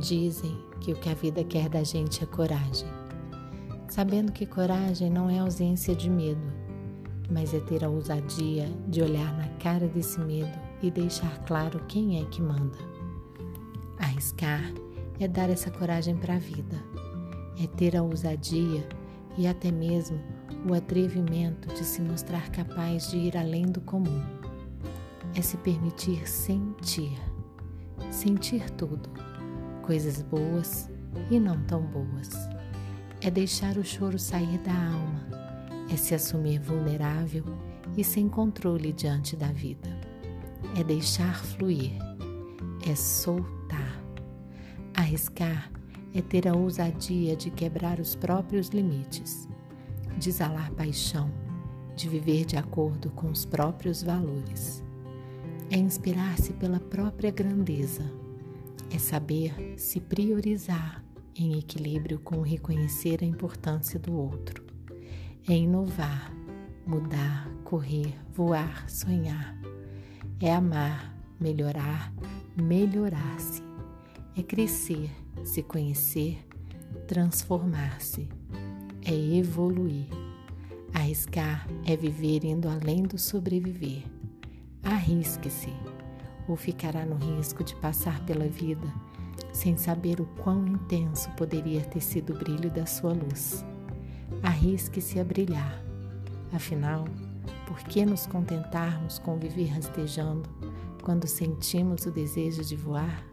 Dizem que o que a vida quer da gente é coragem, sabendo que coragem não é ausência de medo, mas é ter a ousadia de olhar na cara desse medo e deixar claro quem é que manda. Arriscar é dar essa coragem para a vida, é ter a ousadia e até mesmo o atrevimento de se mostrar capaz de ir além do comum. É se permitir sentir, sentir tudo, coisas boas e não tão boas. É deixar o choro sair da alma, é se assumir vulnerável e sem controle diante da vida. É deixar fluir, é soltar. Arriscar é ter a ousadia de quebrar os próprios limites, de exalar paixão, de viver de acordo com os próprios valores. É inspirar-se pela própria grandeza, é saber se priorizar em equilíbrio com reconhecer a importância do outro, é inovar, mudar, correr, voar, sonhar, é amar, melhorar, melhorar-se, é crescer se conhecer, transformar-se, é evoluir. Arriscar é viver indo além do sobreviver. Arrisque-se, ou ficará no risco de passar pela vida sem saber o quão intenso poderia ter sido o brilho da sua luz. Arrisque-se a brilhar. Afinal, por que nos contentarmos com viver rastejando quando sentimos o desejo de voar?